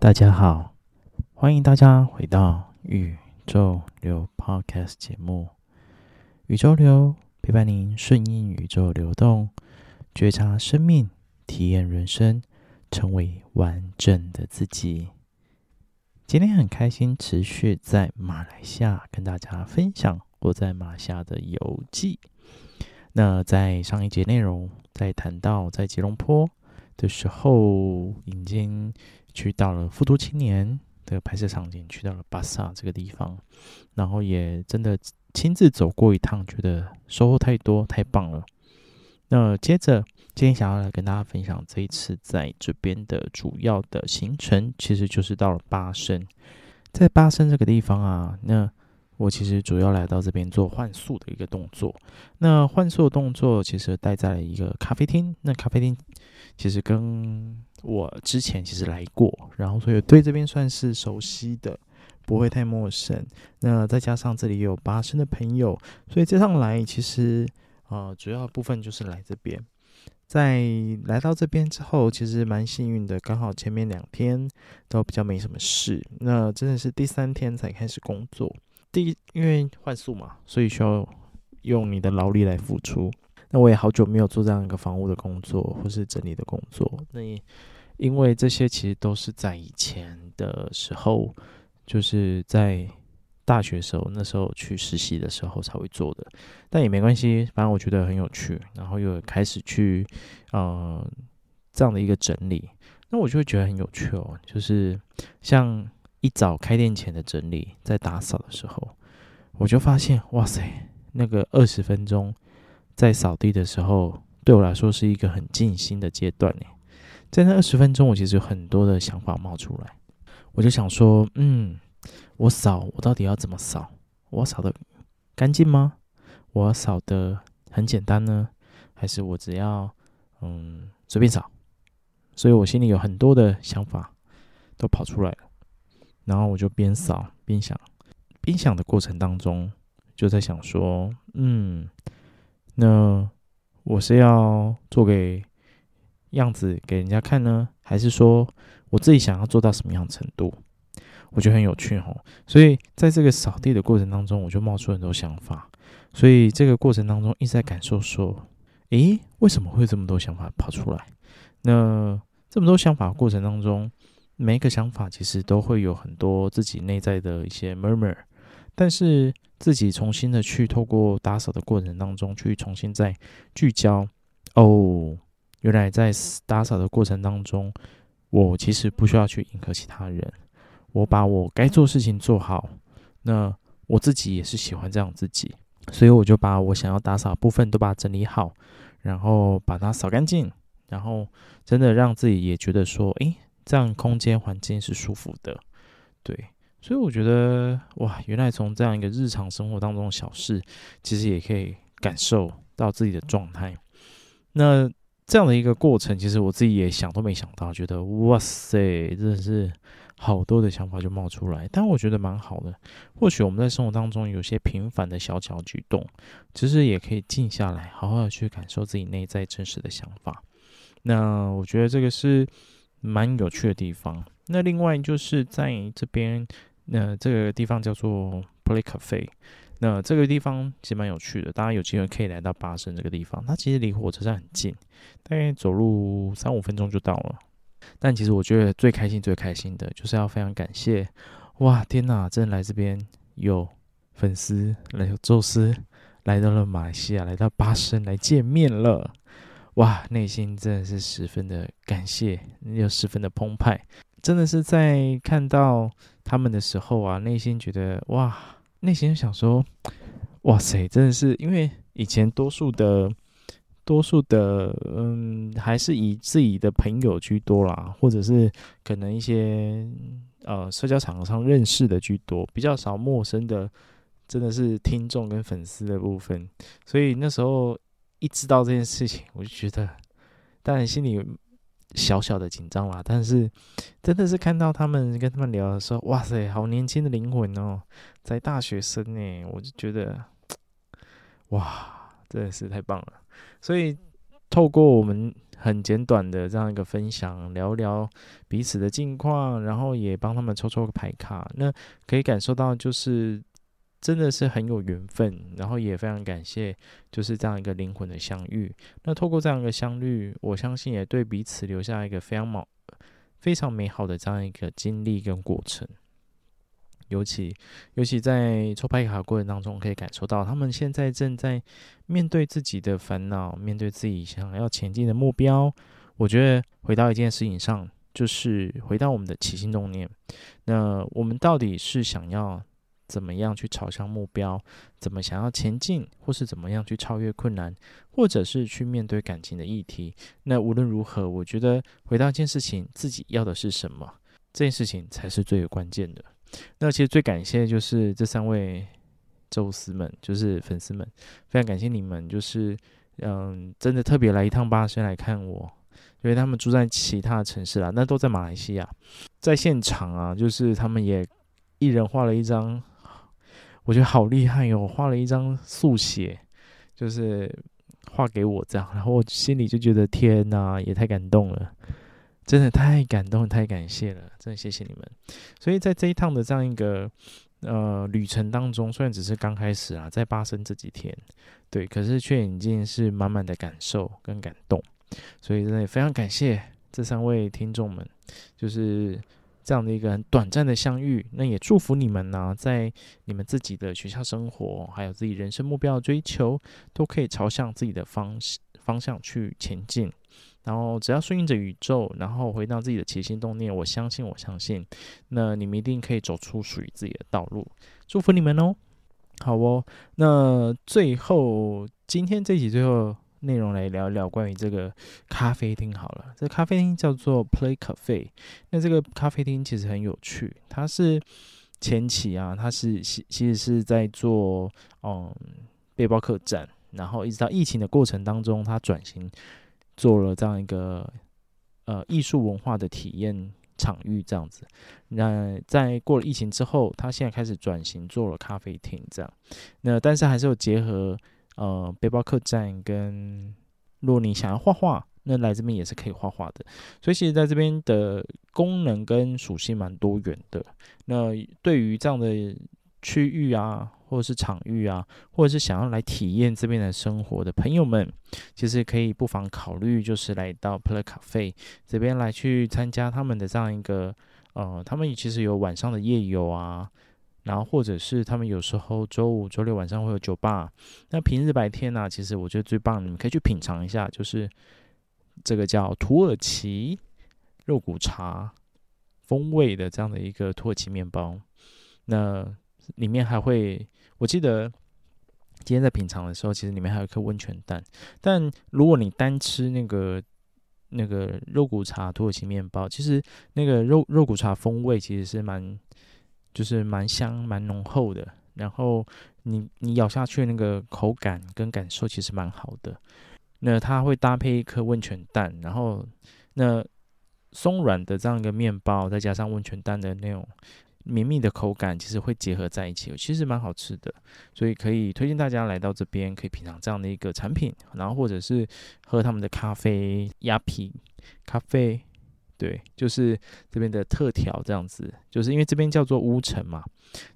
大家好，欢迎大家回到宇宙流 Podcast 节目。宇宙流陪伴您顺应宇宙流动，觉察生命，体验人生，成为完整的自己。今天很开心，持续在马来西亚跟大家分享我在马来西亚的游记。那在上一节内容，在谈到在吉隆坡的时候，已经。去到了富都青年的拍摄场景，去到了巴萨这个地方，然后也真的亲自走过一趟，觉得收获太多，太棒了。那接着今天想要来跟大家分享这一次在这边的主要的行程，其实就是到了巴生，在巴生这个地方啊，那我其实主要来到这边做换宿的一个动作。那换宿的动作其实待在了一个咖啡厅，那咖啡厅其实跟我之前其实来过，然后所以对这边算是熟悉的，不会太陌生。那再加上这里有巴生的朋友，所以这趟来其实呃主要部分就是来这边。在来到这边之后，其实蛮幸运的，刚好前面两天都比较没什么事。那真的是第三天才开始工作。第一，因为换宿嘛，所以需要用你的劳力来付出。那我也好久没有做这样一个房屋的工作，或是整理的工作。那因为这些其实都是在以前的时候，就是在大学时候，那时候去实习的时候才会做的。但也没关系，反正我觉得很有趣。然后又开始去，呃，这样的一个整理，那我就会觉得很有趣哦。就是像一早开店前的整理，在打扫的时候，我就发现，哇塞，那个二十分钟。在扫地的时候，对我来说是一个很静心的阶段呢。在那二十分钟，我其实有很多的想法冒出来。我就想说，嗯，我扫，我到底要怎么扫？我扫的干净吗？我扫的很简单呢？还是我只要嗯随便扫？所以我心里有很多的想法都跑出来了。然后我就边扫边想，边想的过程当中，就在想说，嗯。那我是要做给样子给人家看呢，还是说我自己想要做到什么样程度？我觉得很有趣吼。所以在这个扫地的过程当中，我就冒出很多想法。所以这个过程当中一直在感受说，诶，为什么会这么多想法跑出来？那这么多想法过程当中，每一个想法其实都会有很多自己内在的一些 murmur，但是。自己重新的去透过打扫的过程当中去重新再聚焦哦，原来在打扫的过程当中，我其实不需要去迎合其他人，我把我该做的事情做好。那我自己也是喜欢这样自己，所以我就把我想要打扫的部分都把它整理好，然后把它扫干净，然后真的让自己也觉得说，诶，这样空间环境是舒服的，对。所以我觉得哇，原来从这样一个日常生活当中的小事，其实也可以感受到自己的状态。那这样的一个过程，其实我自己也想都没想到，觉得哇塞，真的是好多的想法就冒出来。但我觉得蛮好的。或许我们在生活当中有些平凡的小小举动，其实也可以静下来，好好的去感受自己内在真实的想法。那我觉得这个是蛮有趣的地方。那另外就是在这边。那这个地方叫做 Play Cafe，那这个地方其实蛮有趣的，大家有机会可以来到巴生这个地方，它其实离火车站很近，大概走路三五分钟就到了。但其实我觉得最开心、最开心的就是要非常感谢，哇，天哪，真的来这边有粉丝来，有宙斯来到了马来西亚，来到巴生来见面了，哇，内心真的是十分的感谢，又十分的澎湃。真的是在看到他们的时候啊，内心觉得哇，内心想说，哇塞，真的是因为以前多数的、多数的，嗯，还是以自己的朋友居多啦，或者是可能一些呃社交场合上认识的居多，比较少陌生的，真的是听众跟粉丝的部分。所以那时候一知道这件事情，我就觉得，当然心里。小小的紧张啦。但是真的是看到他们跟他们聊的时候，哇塞，好年轻的灵魂哦，在大学生呢，我就觉得哇，真的是太棒了。所以透过我们很简短的这样一个分享，聊聊彼此的近况，然后也帮他们抽抽个牌卡，那可以感受到就是。真的是很有缘分，然后也非常感谢，就是这样一个灵魂的相遇。那透过这样一个相遇，我相信也对彼此留下一个非常美、非常美好的这样一个经历跟过程。尤其，尤其在抽牌卡过程当中，可以感受到他们现在正在面对自己的烦恼，面对自己想要前进的目标。我觉得回到一件事情上，就是回到我们的起心动念。那我们到底是想要？怎么样去朝向目标？怎么想要前进，或是怎么样去超越困难，或者是去面对感情的议题？那无论如何，我觉得回到一件事情，自己要的是什么，这件事情才是最有关键的。那其实最感谢就是这三位宙斯们，就是粉丝们，非常感谢你们，就是嗯，真的特别来一趟巴生来看我，因为他们住在其他的城市啦，那都在马来西亚，在现场啊，就是他们也一人画了一张。我觉得好厉害哟！画了一张速写，就是画给我这样，然后我心里就觉得天哪，也太感动了，真的太感动，太感谢了，真的谢谢你们。所以在这一趟的这样一个呃旅程当中，虽然只是刚开始啊，在巴生这几天，对，可是却已经是满满的感受跟感动，所以真的也非常感谢这三位听众们，就是。这样的一个很短暂的相遇，那也祝福你们呢、在你们自己的学校生活，还有自己人生目标的追求，都可以朝向自己的方方向去前进。然后只要顺应着宇宙，然后回到自己的起心动念，我相信，我相信，那你们一定可以走出属于自己的道路。祝福你们哦！好哦，那最后今天这集最后。内容来聊一聊关于这个咖啡厅好了，这咖啡厅叫做 Play Cafe。那这个咖啡厅其实很有趣，它是前期啊，它是其其实是在做嗯背包客栈，然后一直到疫情的过程当中，它转型做了这样一个呃艺术文化的体验场域这样子。那在过了疫情之后，他现在开始转型做了咖啡厅这样。那但是还是有结合。呃，背包客栈跟，如果你想要画画，那来这边也是可以画画的。所以其实在这边的功能跟属性蛮多元的。那对于这样的区域啊，或者是场域啊，或者是想要来体验这边的生活的朋友们，其实可以不妨考虑，就是来到 Play Cafe 这边来去参加他们的这样一个，呃，他们其实有晚上的夜游啊。然后，或者是他们有时候周五、周六晚上会有酒吧。那平日白天呢、其实我觉得最棒，你们可以去品尝一下，就是这个叫土耳其肉骨茶风味的这样的一个土耳其面包。那里面还会，我记得今天在品尝的时候，其实里面还有一颗温泉蛋。但如果你单吃那个那个肉骨茶土耳其面包，其实那个肉肉骨茶风味其实是蛮。就是蛮香、蛮浓厚的，然后你你咬下去那个口感跟感受其实蛮好的。那它会搭配一颗温泉蛋，然后那松软的这样一个面包，再加上温泉蛋的那种绵密的口感，其实会结合在一起，其实蛮好吃的。所以可以推荐大家来到这边，可以品尝这样的一个产品，然后或者是喝他们的咖啡、鸭皮咖啡。对，就是这边的特调这样子，就是因为这边叫做乌城嘛，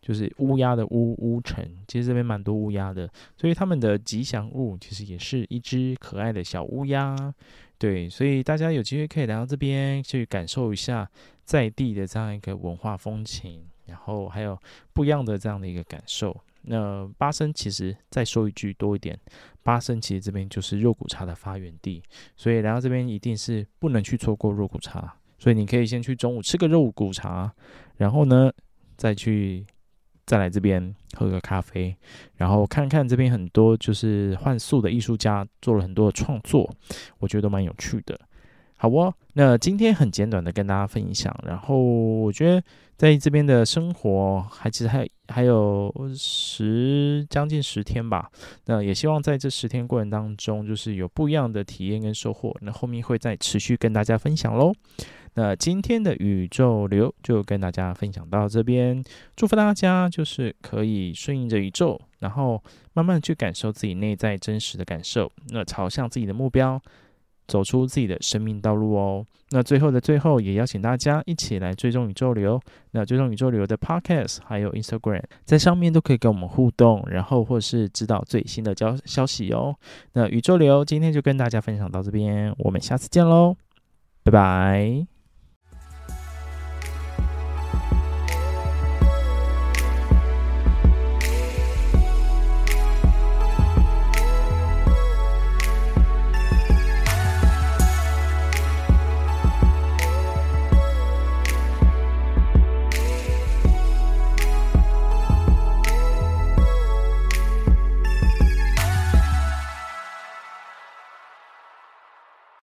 就是乌鸦的乌乌城，其实这边蛮多乌鸦的，所以他们的吉祥物其实也是一只可爱的小乌鸦。对，所以大家有机会可以来到这边去感受一下在地的这样一个文化风情，然后还有不一样的这样的一个感受。那巴生其实再说一句多一点，巴生其实这边就是肉骨茶的发源地，所以来到这边一定是不能去错过肉骨茶。所以你可以先去中午吃个肉骨茶，然后呢再去再来这边喝个咖啡，然后看看这边很多就是换宿的艺术家做了很多的创作，我觉得都蛮有趣的。好哦，那今天很简短的跟大家分享，然后我觉得在这边的生活还其实还还有十将近十天吧，那也希望在这十天过程当中，就是有不一样的体验跟收获，那后面会再持续跟大家分享喽。那今天的宇宙流就跟大家分享到这边，祝福大家就是可以顺应着宇宙，然后慢慢去感受自己内在真实的感受，那朝向自己的目标。走出自己的生命道路哦。那最后的最后，也邀请大家一起来追踪宇宙流。那追踪宇宙流的 Podcast 还有 Instagram，在上面都可以跟我们互动，然后或是知道最新的消消息哦。那宇宙流今天就跟大家分享到这边，我们下次见喽，拜拜。